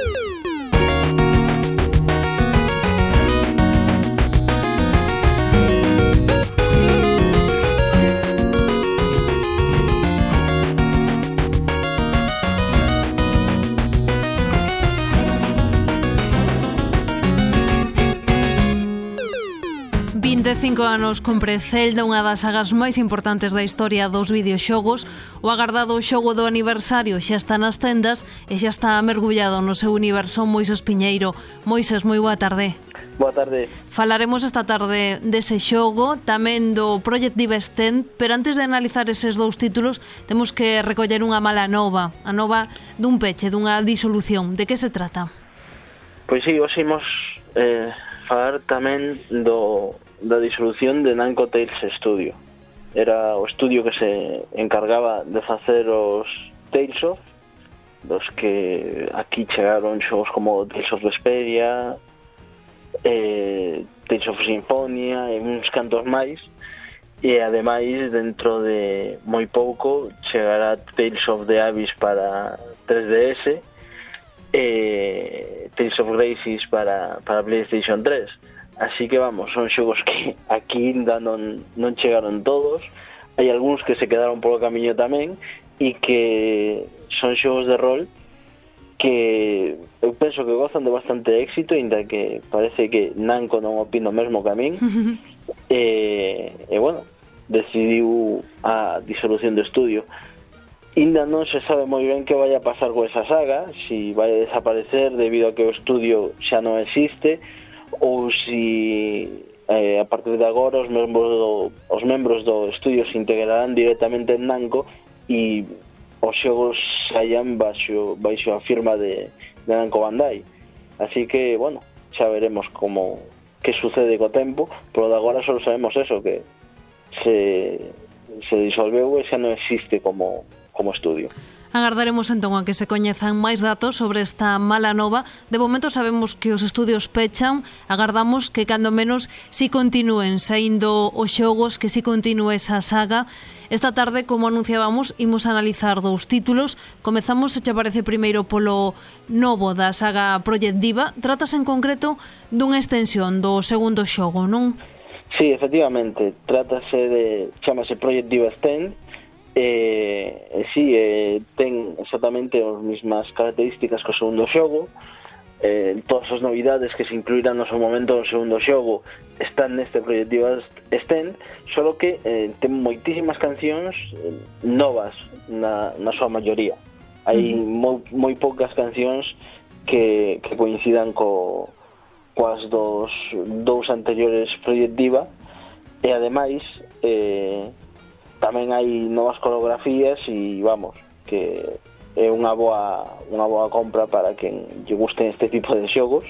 you anos compre Zelda unha das sagas máis importantes da historia dos videoxogos. O agardado xogo do aniversario xa está nas tendas e xa está mergullado no seu universo Moises Piñeiro. Moises, moi boa tarde. Boa tarde. Falaremos esta tarde dese xogo, tamén do Project Divestend, pero antes de analizar eses dous títulos, temos que recoller unha mala nova, a nova dun peche, dunha disolución. De que se trata? Pois sí, hoxe imos eh, falar tamén do da disolución de Nanco Tales Studio. Era o estudio que se encargaba de facer os Tales of, dos que aquí chegaron xogos como Tales of Vesperia, eh, Tales of Sinfonia e uns cantos máis, e ademais dentro de moi pouco chegará Tales of the Abyss para 3DS e Tales of Graces para, para Playstation 3 Así que vamos, son xogos que aquí ainda non, non chegaron todos, hai algúns que se quedaron polo camiño tamén e que son xogos de rol que eu penso que gozan de bastante éxito, inda que parece que Nanco non opina o mesmo que a min. e, e bueno, decidiu a disolución do estudio. Inda non se sabe moi ben que vai a pasar con esa saga, si vai a desaparecer debido a que o estudio xa non existe, ou si eh, a partir de agora os membros do, os membros do estudio se integrarán directamente en Nanco e os xogos saian baixo, baixo a firma de, de Nanco Bandai. Así que, bueno, xa veremos como que sucede co tempo, pero de agora só sabemos eso, que se, se disolveu e xa non existe como, como estudio. Agardaremos entón a que se coñezan máis datos sobre esta mala nova. De momento sabemos que os estudios pechan, agardamos que cando menos si continúen saindo os xogos, que si continúe esa saga. Esta tarde, como anunciábamos, imos analizar dous títulos. Comezamos, se che parece primeiro polo novo da saga Project Diva. Tratas en concreto dunha extensión do segundo xogo, non? Sí, efectivamente, trátase de chamase Project Diva Stand eh, si, eh, ten exactamente as mesmas características que o segundo xogo, eh, todas as novidades que se incluirán no seu momento no segundo xogo están neste proyectivo Stand, solo que eh, ten moitísimas cancións eh, novas na, na súa maioría. Hai uh -huh. moi, moi poucas cancións que, que coincidan co, coas dos dous anteriores Project Diva e ademais eh, tamén hai novas coreografías e vamos, que é unha boa unha boa compra para quen lle gusten este tipo de xogos.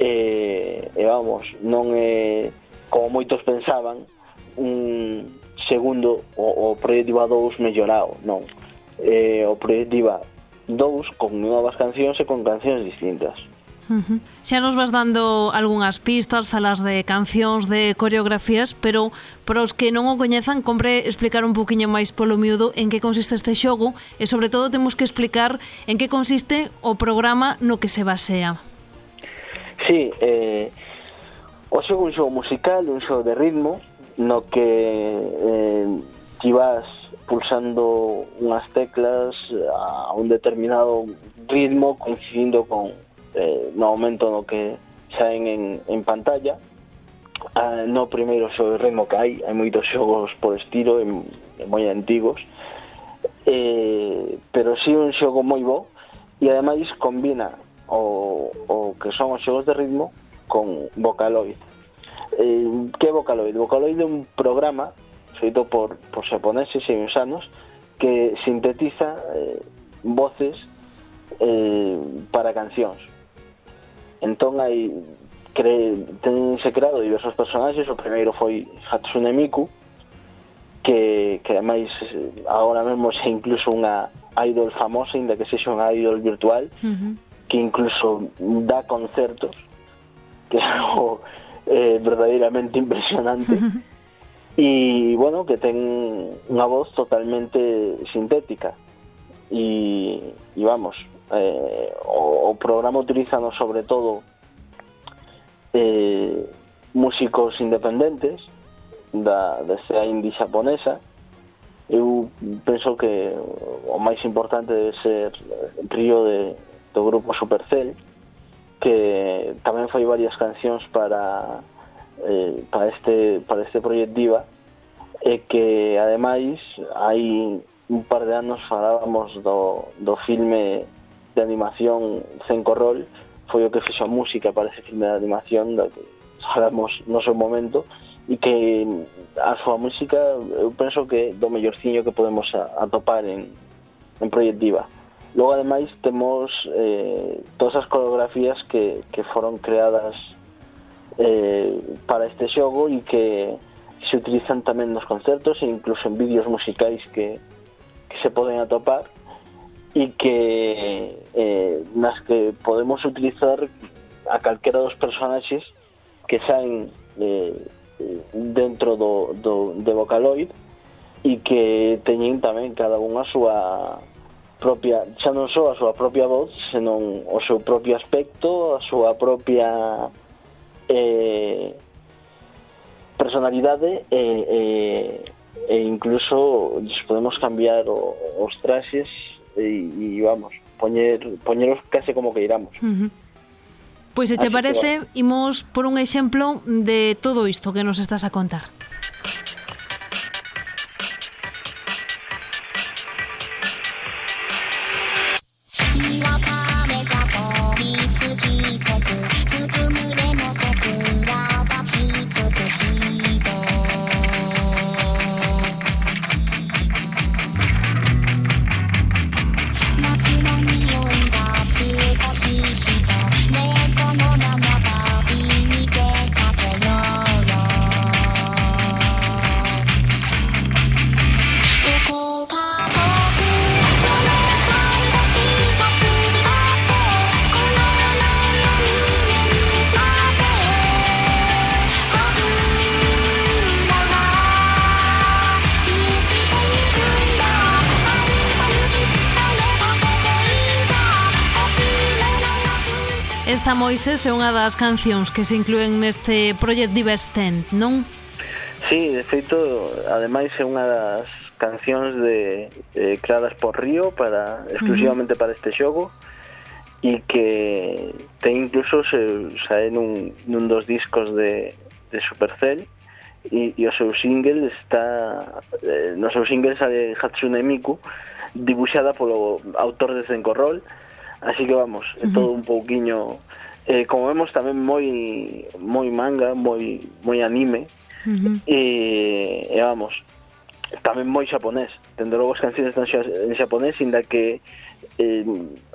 E, e vamos, non é como moitos pensaban un segundo o, o Project 2 mellorado, non. Eh, o Project 2 con novas cancións e con cancións distintas. Uh -huh. Xa nos vas dando algunhas pistas, falas de cancións, de coreografías, pero para os que non o coñezan, compre explicar un poquinho máis polo miúdo en que consiste este xogo e sobre todo temos que explicar en que consiste o programa no que se basea. Sí, eh, o xogo un xogo musical, un xogo de ritmo, no que eh, ti vas pulsando unhas teclas a un determinado ritmo coincidindo con eh, no momento no que saen en, en pantalla. Ah, no primeiro sobre ritmo que hai hai moitos xogos por estilo en, e moi antigos eh, pero si sí un xogo moi bo e ademais combina o, o que son os xogos de ritmo con Vocaloid. Eh, que é Vocaloid? Vocaloid é un programa feito por, por xaponeses e insanos que sintetiza eh, voces eh, para cancións Entón hai cre, tense creado diversos personaxes, o primeiro foi Hatsune Miku, que, que ademais agora mesmo xa incluso unha idol famosa, ainda que sexa unha idol virtual, uh -huh. que incluso dá concertos, que é algo eh, verdadeiramente impresionante. Uh -huh. E, bueno, que ten unha voz totalmente sintética. E, e vamos, eh, o, o programa utilizando sobre todo eh, músicos independentes da, da sea indie xaponesa. Eu penso que o máis importante debe ser Río de, do grupo Supercell que tamén foi varias cancións para eh, para este para este proyecto Diva e que ademais hai un par de anos falábamos do, do filme de animación sen Corrol foi o que fixo a música para ese filme de animación da que falamos no seu momento e que a súa música eu penso que do mellorciño que podemos atopar en, en Proyectiva. Logo, ademais, temos eh, todas as coreografías que, que foron creadas eh, para este xogo e que se utilizan tamén nos concertos e incluso en vídeos musicais que, que se poden atopar e que eh, nas que podemos utilizar a calquera dos personaxes que saen eh, dentro do, do, de Vocaloid e que teñen tamén cada unha a súa propia, xa non só a súa propia voz, senón o seu propio aspecto, a súa propia eh, personalidade e, eh, e, eh, e incluso podemos cambiar o, os traxes e, e vamos, poñer, poñeros case como que iramos. Uh -huh. Pois se che parece, imos por un exemplo de todo isto que nos estás a contar. Liza Moises é unha das cancións que se incluen neste Project Divers non? Sí, de feito, ademais é unha das cancións de, eh, creadas por Río para exclusivamente uh -huh. para este xogo e que ten incluso se sae nun, nun dos discos de, de Supercell e, e o seu single está eh, no seu single sale Hatsune Miku dibuixada polo autor de Zenkorrol Roll Así que vamos, é todo un pouquiño eh, como vemos tamén moi moi manga, moi moi anime. Uh -huh. e, e vamos, tamén moi xaponés. Tendo logo as cancións están en xaponés, inda que eh,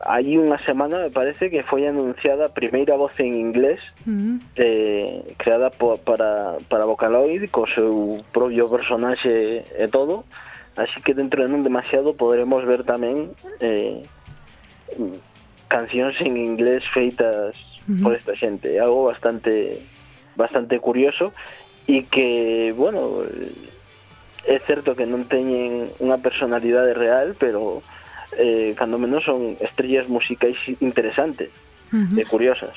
hai unha semana me parece que foi anunciada a primeira voz en inglés uh -huh. eh, creada po, para, para Vocaloid co seu propio personaxe e todo así que dentro de non demasiado poderemos ver tamén eh, cancións en inglés feitas uh -huh. por esta xente, algo bastante bastante curioso e que, bueno, é certo que non teñen unha personalidade real, pero eh, cando menos son estrellas musicais interesantes uh -huh. e curiosas.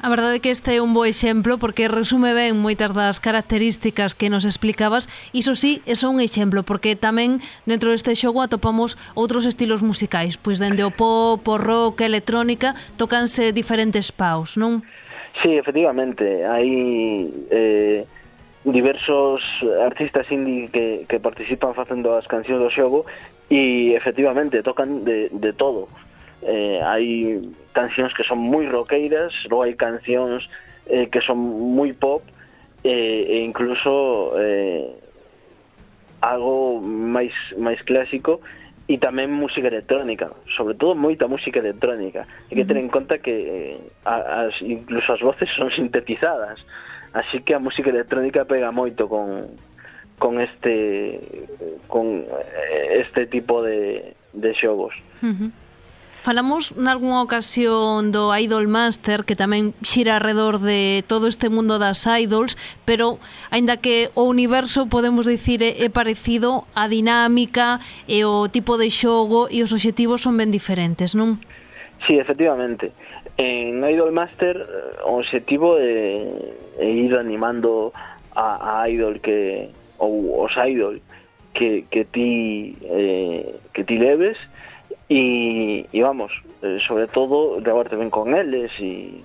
A verdade é que este é un bo exemplo porque resume ben moitas das características que nos explicabas. Iso sí, é só un exemplo porque tamén dentro deste xogo atopamos outros estilos musicais, pois dende o pop, o rock, a electrónica, tocanse diferentes paus, non? Sí, efectivamente, hai eh, diversos artistas indie que, que participan facendo as cancións do xogo e efectivamente tocan de, de todo eh, hai cancións que son moi roqueiras logo hai cancións eh, que son moi pop eh, e incluso eh, algo máis máis clásico e tamén música electrónica, sobre todo moita música electrónica. Hai que ter en conta que eh, as, incluso as voces son sintetizadas, así que a música electrónica pega moito con, con este con eh, este tipo de, de xogos. Uh -huh. Falamos nalgúnha ocasión do Idol Master que tamén xira alrededor de todo este mundo das idols, pero aínda que o universo podemos dicir é parecido, a dinámica e o tipo de xogo e os obxectivos son ben diferentes, non? Sí, efectivamente. En Idol Master eh, o obxectivo é, é ir animando a, a idol que ou os idol que, que ti eh, que ti leves e, e vamos, eh, sobre todo levar ben con eles e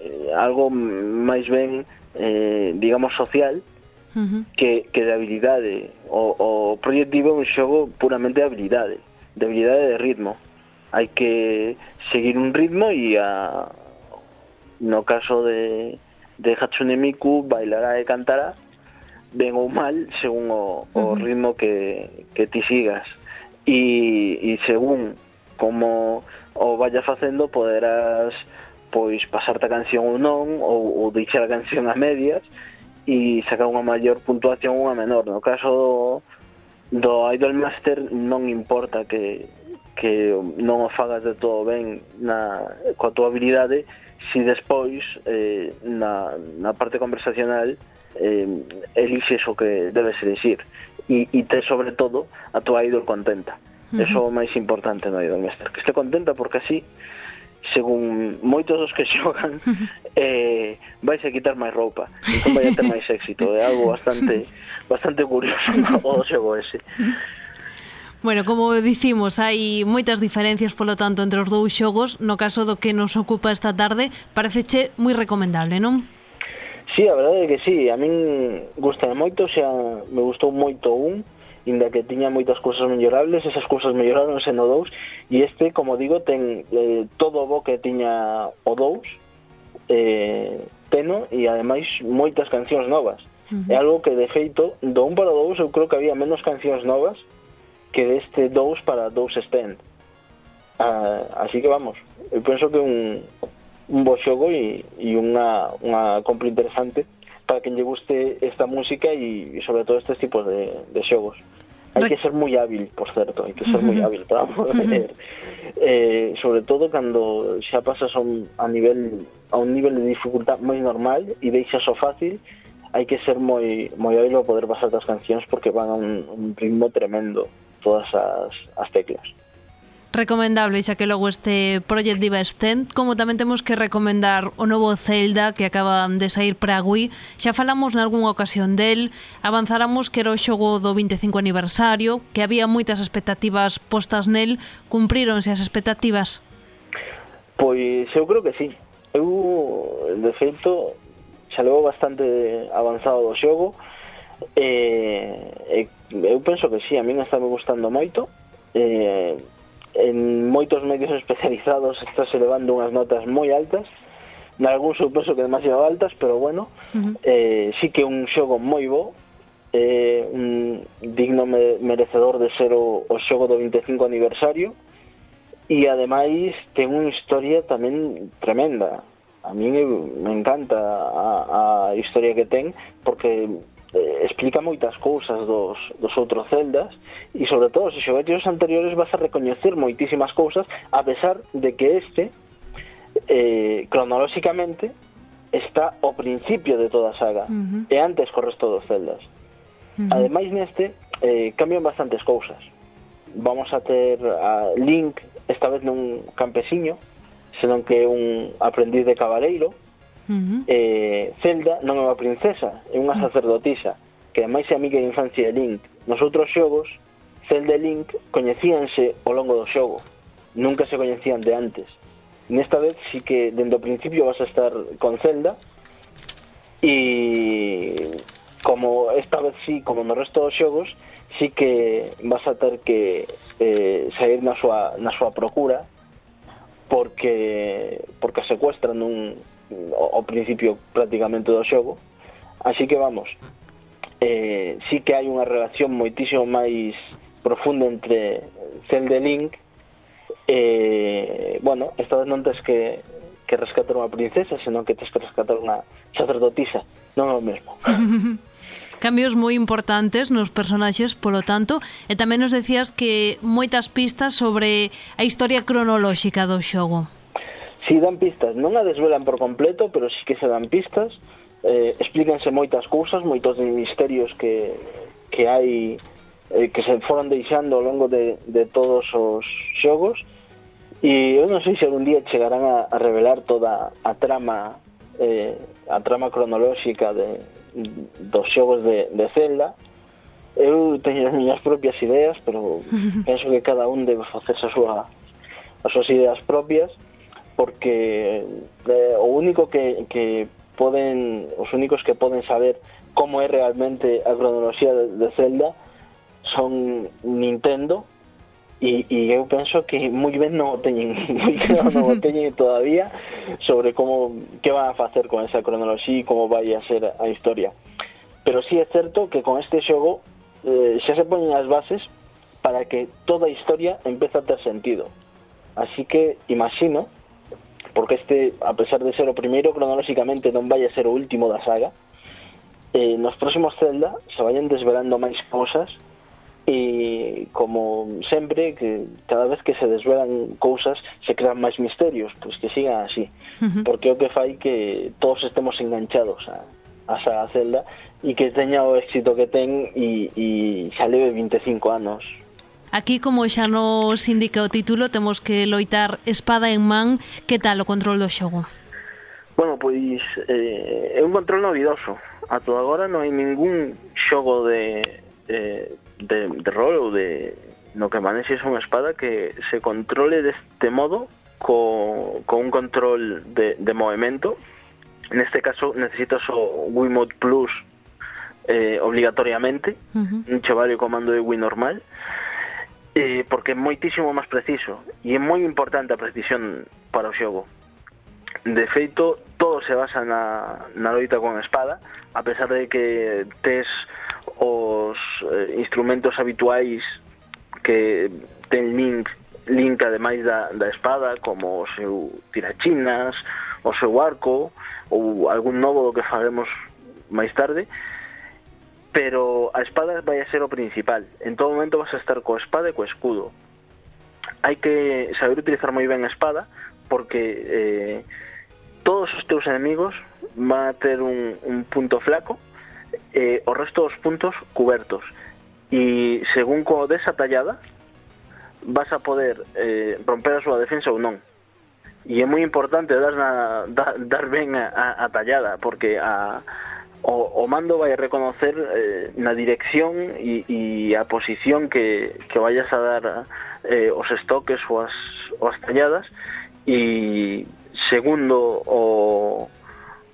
eh, algo máis ben eh, digamos social uh -huh. que, que de habilidade o, o Project Diva é un xogo puramente de habilidade de habilidade de ritmo hai que seguir un ritmo e a, no caso de, de Hatsune Miku bailará e cantará ben ou mal según o, uh -huh. o ritmo que, que ti sigas e, e según como o vaya facendo poderás pois pasarte a canción ou non ou, ou deixar a canción a medias e sacar unha maior puntuación ou unha menor. No caso do, do Idol Master non importa que, que non o fagas de todo ben na, coa tua habilidade si despois eh, na, na parte conversacional eh, elixes o que debes elixir e, e te sobre todo a tua idol contenta. Uh -huh. Eso é o máis importante no Idolmaster, que este contenta porque así según moitos dos que xogan eh, vais a quitar máis roupa entón vai a ter máis éxito é algo bastante bastante curioso o xogo ese Bueno, como dicimos, hai moitas diferencias, polo tanto, entre os dous xogos. No caso do que nos ocupa esta tarde, pareceche moi recomendable, non? Sí, a verdade é que sí. A min gusta moito, xa me gustou moito un, inda que tiña moitas cousas mellorables, esas cousas melloráronse no 2 e este, como digo, ten eh, todo o bo que tiña o 2 eh, teno e ademais moitas cancións novas. Uh -huh. É algo que de feito do 1 para o 2 eu creo que había menos cancións novas que deste 2 para 2 Stand. Ah, así que vamos, eu penso que un, un bo xogo e, e unha, unha compra interesante para quen lle guste esta música e, e sobre todo estes tipos de, de xogos. Hai que ser moi hábil, por certo, hai que ser moi hábil para poder eh, sobre todo cando xa pasas a un, a nivel a un nivel de dificultad moi normal e deixas o fácil, hai que ser moi moi hábil para poder pasar as cancións porque van a un, un ritmo tremendo todas as, as teclas recomendable xa que logo este Project Diva Stand, como tamén temos que recomendar o novo Zelda que acaba de sair para Wii xa falamos nalgúnha ocasión del avanzáramos que era o xogo do 25 aniversario que había moitas expectativas postas nel cumpríronse as expectativas? Pois eu creo que sí. Eu de feito xa levo bastante avanzado do xogo e, eh, e eh, eu penso que sí, a min está me gustando moito eh, en moitos medios especializados estáse levando unhas notas moi altas nalgún suposo que demasiado altas pero bueno uh -huh. eh, sí que un xogo moi bo eh, un digno me merecedor de ser o, o xogo do 25 aniversario e ademais ten unha historia tamén tremenda a mí me encanta a, a historia que ten porque eh, explica moitas cousas dos, dos outros celdas e sobre todo se xoguetes os anteriores vas a recoñecer moitísimas cousas a pesar de que este eh, cronolóxicamente está ao principio de toda a saga uh -huh. e antes co resto dos celdas uh -huh. ademais neste eh, cambian bastantes cousas vamos a ter a Link esta vez nun campesiño senón que é un aprendiz de cabaleiro uh -huh. eh, Zelda non é unha princesa, é unha ah. sacerdotisa, que ademais é amiga de infancia de Link. Nos outros xogos, Zelda e Link coñecíanse ao longo do xogo, nunca se coñecían de antes. Nesta vez sí que dende o principio vas a estar con Zelda e como esta vez sí, como no resto dos xogos, sí que vas a ter que eh, sair na súa, na súa procura porque porque secuestran nun, ao principio prácticamente do xogo. Así que vamos. Eh, sí que hai unha relación moitísimo máis profunda entre Zelda e Link eh, bueno, esta vez non tens que, que rescatar unha princesa senón que tens que rescatar unha sacerdotisa. Non é o mesmo. Cambios moi importantes nos personaxes, polo tanto, e tamén nos decías que moitas pistas sobre a historia cronolóxica do xogo. Si dan pistas, non a desvelan por completo, pero sí que se dan pistas, eh, explícanse moitas cousas, moitos misterios que, que hai eh, que se foron deixando ao longo de, de todos os xogos. E eu non sei se algún día chegarán a, a revelar toda a trama eh, a trama cronolóxica de, dos xogos de, de Zelda. Eu teño as miñas propias ideas pero penso que cada un debe facerse a súa as súas ideas propias porque eh, o único que, que poden os únicos que poden saber como é realmente a cronoloxía de, de Zelda son Nintendo e, e eu penso que moi ben non o teñen moi claro non o teñen todavía sobre como que van a facer con esa cronoloxía e como vai a ser a historia. Pero sí é certo que con este xogo eh, xa se poñen as bases para que toda a historia empeza a ter sentido. Así que imagino porque este, a pesar de ser o primeiro, cronolóxicamente non vai a ser o último da saga. Eh, nos próximos Zelda se vayan desvelando máis cousas e como sempre que cada vez que se desvelan cousas se crean máis misterios, pois que sigan así, uh -huh. porque o que fai que todos estemos enganchados a, a saga Zelda e que teña o éxito que ten e, e xa leve 25 anos Aquí, como xa nos indica o título, temos que loitar espada en man. Que tal o control do xogo? Bueno, pois eh, é un control novidoso. Ato agora non hai ningún xogo de, eh, de, de rol ou de no que manexes unha espada que se controle deste modo co, co un control de, de movimento. Neste caso necesitas o Wiimote Plus eh, obligatoriamente, uh -huh. un chaval o comando de Wii normal eh, porque é moitísimo máis preciso. E é moi importante a precisión para o xogo. De feito todo se basa na, na loita con espada a pesar de que tes os eh, instrumentos habituais que ten Link Link ademais da, da espada como o seu tirachinas o seu arco ou algún novo do que faremos máis tarde pero a espada vai a ser o principal. En todo momento vas a estar coa espada e co escudo. Hai que saber utilizar moi ben a espada porque eh, todos os teus enemigos van a ter un, un punto flaco eh, o resto dos puntos cubertos e según co desa tallada vas a poder eh, romper a súa defensa ou non e é moi importante dar, na, dar, dar ben a, a, a tallada porque a, o, o mando vai reconocer eh, na dirección e, e a posición que, que vayas a dar eh, os estoques ou as, ou as talladas e segundo o,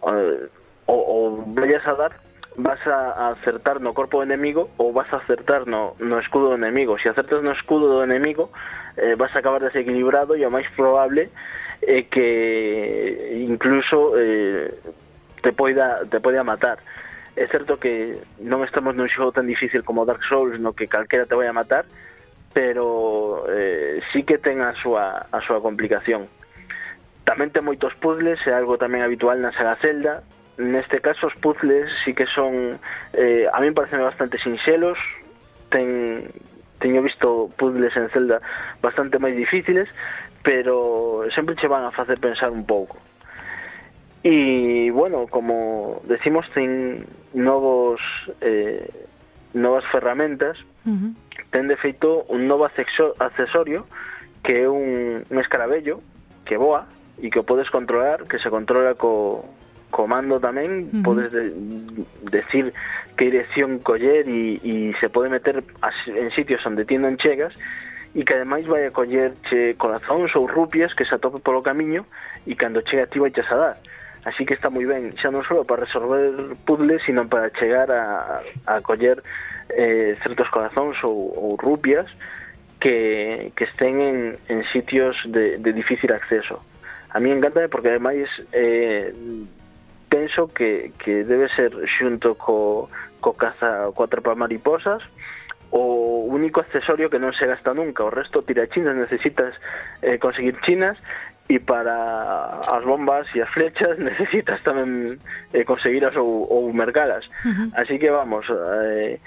o, o vayas a dar vas a acertar no corpo do enemigo ou vas a acertar no, no escudo do enemigo. Se acertas no escudo do enemigo, eh, vas a acabar desequilibrado e o máis probable é eh, que incluso eh, te poida te poida matar. É certo que non estamos nun xogo tan difícil como Dark Souls, no que calquera te vai a matar, pero eh, sí que ten a súa, a súa complicación. Tamén ten moitos puzzles, é algo tamén habitual na saga Zelda. Neste caso, os puzzles sí que son... Eh, a mí parecen bastante sinxelos, ten, teño visto puzzles en Zelda bastante máis difíciles, pero sempre che van a facer pensar un pouco. Y bueno, como decimos, ten novos eh, novas ferramentas, uh -huh. ten de feito un novo accesorio que é un, un escarabello que voa e que o podes controlar, que se controla co, comando tamén, uh -huh. podes de, decir que dirección coller e, e se pode meter en sitios onde ti non chegas e que ademais vai a coller che corazóns ou rupias que se atope polo camiño e cando chega ti vai a dar. Así que está moi ben, xa non só para resolver puzzles, sino para chegar a, a coller eh, certos corazóns ou, ou rupias que, que estén en, en sitios de, de difícil acceso. A mí encanta porque ademais eh, penso que, que debe ser xunto co, co caza co atrapa mariposas o único accesorio que non se gasta nunca o resto tira chinas necesitas eh, conseguir chinas e para as bombas e as flechas necesitas tamén eh, conseguiras ou, ou mercalas. Uh -huh. Así que vamos, eh,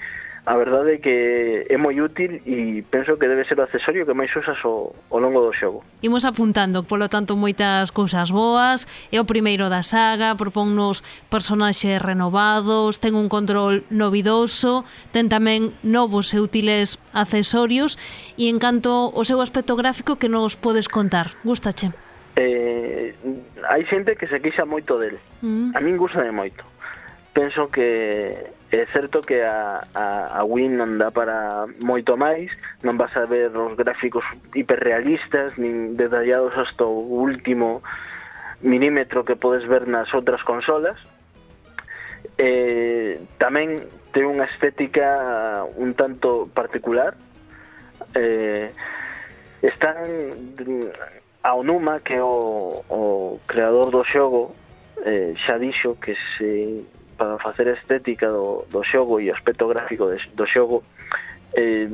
a verdade é que é moi útil e penso que debe ser o accesorio que máis usas ao, ao longo do xogo. Imos apuntando, polo tanto, moitas cousas boas, é o primeiro da saga, propónnos personaxes renovados, ten un control novidoso, ten tamén novos e útiles accesorios e en canto o seu aspecto gráfico que nos podes contar. Gustache? eh, hai xente que se queixa moito del. Mm. A min gustame moito. Penso que é certo que a, a, a Win non dá para moito máis, non vas a ver os gráficos hiperrealistas, nin detallados hasta o último milímetro que podes ver nas outras consolas. Eh, tamén ten unha estética un tanto particular. Eh, están ao Numa que é o, o creador do xogo eh, xa dixo que se para facer a estética do, do xogo e o aspecto gráfico de, do xogo eh,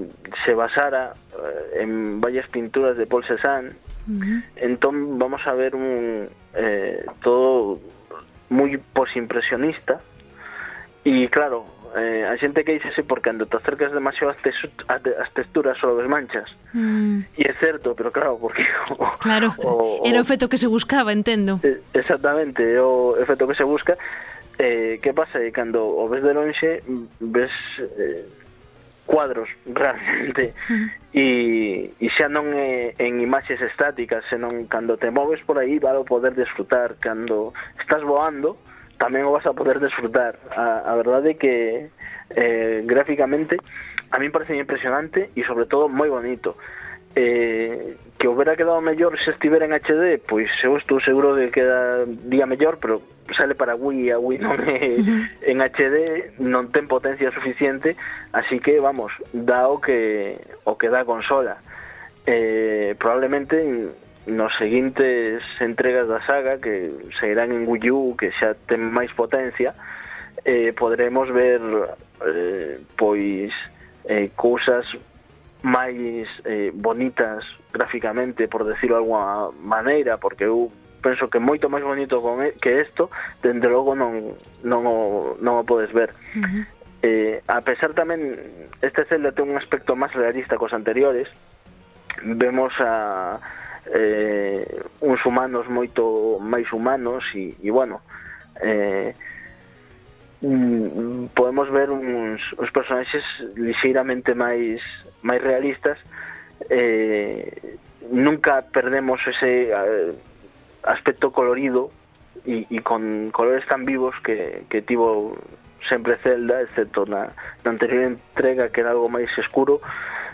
se basara eh, en varias pinturas de Paul Cézanne uh -huh. entón vamos a ver un eh, todo moi posimpresionista e claro eh, a xente queixase porque cando te acercas demasiado as, tesu, as, as texturas ou ves manchas. Mm. E é certo, pero claro, porque... Claro, o, o, era o efecto que se buscaba, entendo. Exactamente, o efecto que se busca. Eh, que pasa? E cando o ves de lonxe, ves... Eh, cuadros realmente e, e xa non é en imaxes estáticas senón cando te moves por aí vas a poder desfrutar cando estás voando uh tamén o vas a poder desfrutar. A, a verdade é que eh, gráficamente a mí parece impresionante e sobre todo moi bonito. Eh, que hubiera quedado mellor se estivera en HD, pois eu estou seguro de que queda día mellor, pero sale para Wii e a Wii non é en HD, non ten potencia suficiente, así que vamos, dá o que o que dá a consola. Eh, probablemente nos seguintes entregas da saga que sairán en Wii U que xa ten máis potencia eh, poderemos ver eh, pois eh, cousas máis eh, bonitas gráficamente por decirlo de alguma maneira porque eu penso que moito máis bonito con que isto dende logo non, non, o, non o podes ver uh -huh. eh, a pesar tamén este Zelda ten un aspecto máis realista cos anteriores vemos a eh, uns humanos moito máis humanos e, e bueno eh, mm, mm, podemos ver uns, uns personaxes lixeiramente máis máis realistas. Eh, nunca perdemos ese eh, aspecto colorido e, e con colores tan vivos que, que tivo sempre Zelda, excepto na, na anterior entrega que era algo máis escuro,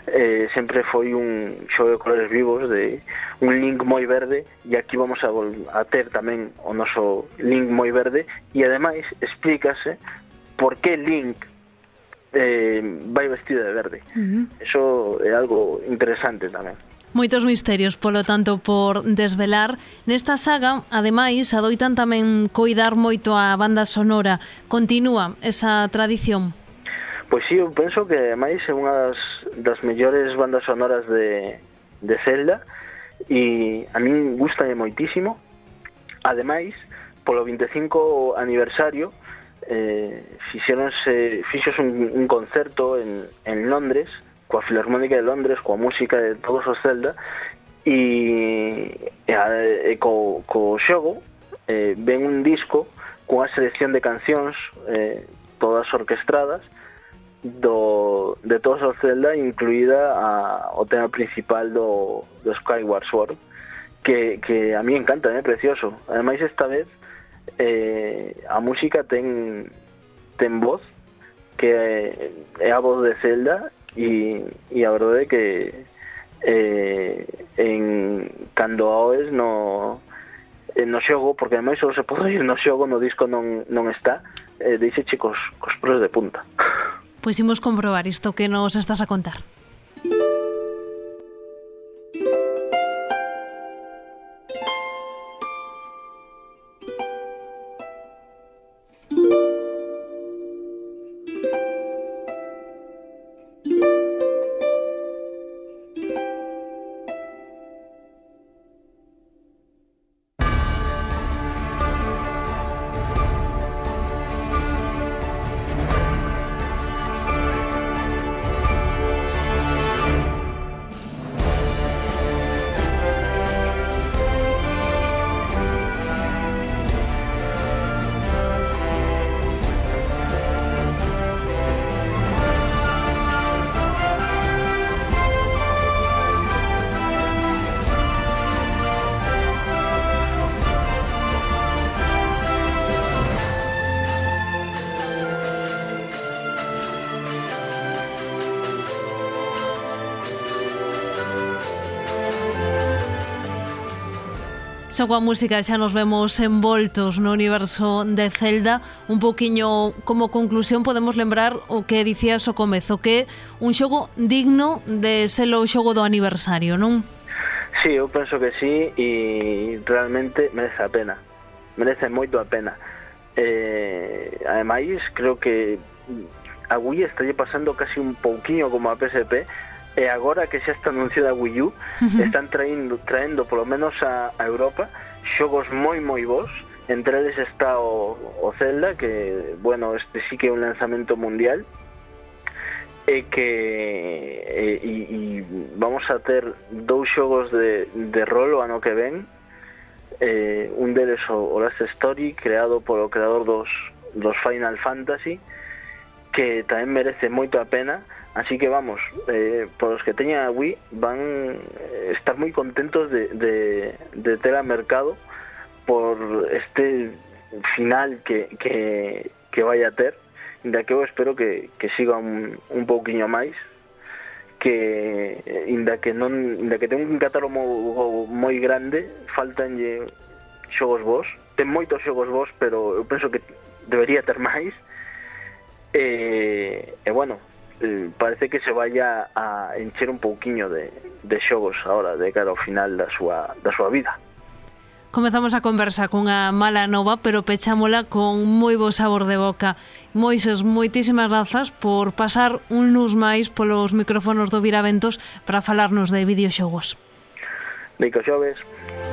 eh, sempre foi un xogo de colores vivos de un link moi verde e aquí vamos a, a ter tamén o noso link moi verde e ademais explícase por que link eh, vai vestida de verde uh -huh. eso é algo interesante tamén Moitos misterios, polo tanto, por desvelar. Nesta saga, ademais, adoitan tamén coidar moito a banda sonora. Continúa esa tradición. Pois sí, eu penso que ademais é unha das, das mellores bandas sonoras de, de Zelda e a min gusta moitísimo. Ademais, polo 25 aniversario eh, fixeronse, fixos un, un concerto en, en Londres coa Filarmónica de Londres, coa música de todos os Zelda e, e, eh, e eh, co, co xogo eh, ven un disco cunha selección de cancións eh, todas orquestradas do, de todos os Zelda incluída a, o tema principal do, do Skyward Sword que, que a mí encanta, é eh? precioso ademais esta vez eh, a música ten ten voz que eh, é a voz de Zelda e, e a verdade é que eh, en cando aoes no eh, no xogo, porque ademais só se pode ir no xogo, no disco non, non está, eh, dice chicos cos pros de punta. Pois imos comprobar isto que nos estás a contar. Xa coa música xa nos vemos envoltos no universo de Zelda. Un poquinho como conclusión podemos lembrar o que dicías ao comezo, que un xogo digno de ser o xogo do aniversario, non? Sí, eu penso que sí e realmente merece a pena. Merece moito a pena. Eh, ademais, creo que a Wii estalle pasando casi un pouquiño como a PSP, e agora que xa está anunciada a Wii U, uh -huh. están traendo, traendo polo menos a, a Europa xogos moi moi bons, entre eles está o, o Zelda, que, bueno, este sí que é un lanzamento mundial, e que e, e, e vamos a ter dous xogos de, de rol o ano que ven, eh, un deles o, o Last Story, creado polo creador dos, dos Final Fantasy, que tamén merece moito a pena, Así que vamos, eh, por los que teñan a Wii van eh, a estar moi contentos de, de, de ter a mercado por este final que, que, que vai a ter da que eu espero que, que siga un, un pouquiño máis que inda que non inda que ten un catálogo moi grande, faltanlle xogos vos. Ten moitos xogos vos, pero eu penso que debería ter máis. E, e bueno, Eh, parece que se vaya a encher un pouquiño de, de xogos agora de cara ao final da súa, da súa vida. Comezamos a conversa cunha mala nova, pero pechámola con moi bo sabor de boca. Moises, moitísimas grazas por pasar un luz máis polos micrófonos do Viraventos para falarnos de videoxogos. Nico Xoves. Nico Xoves.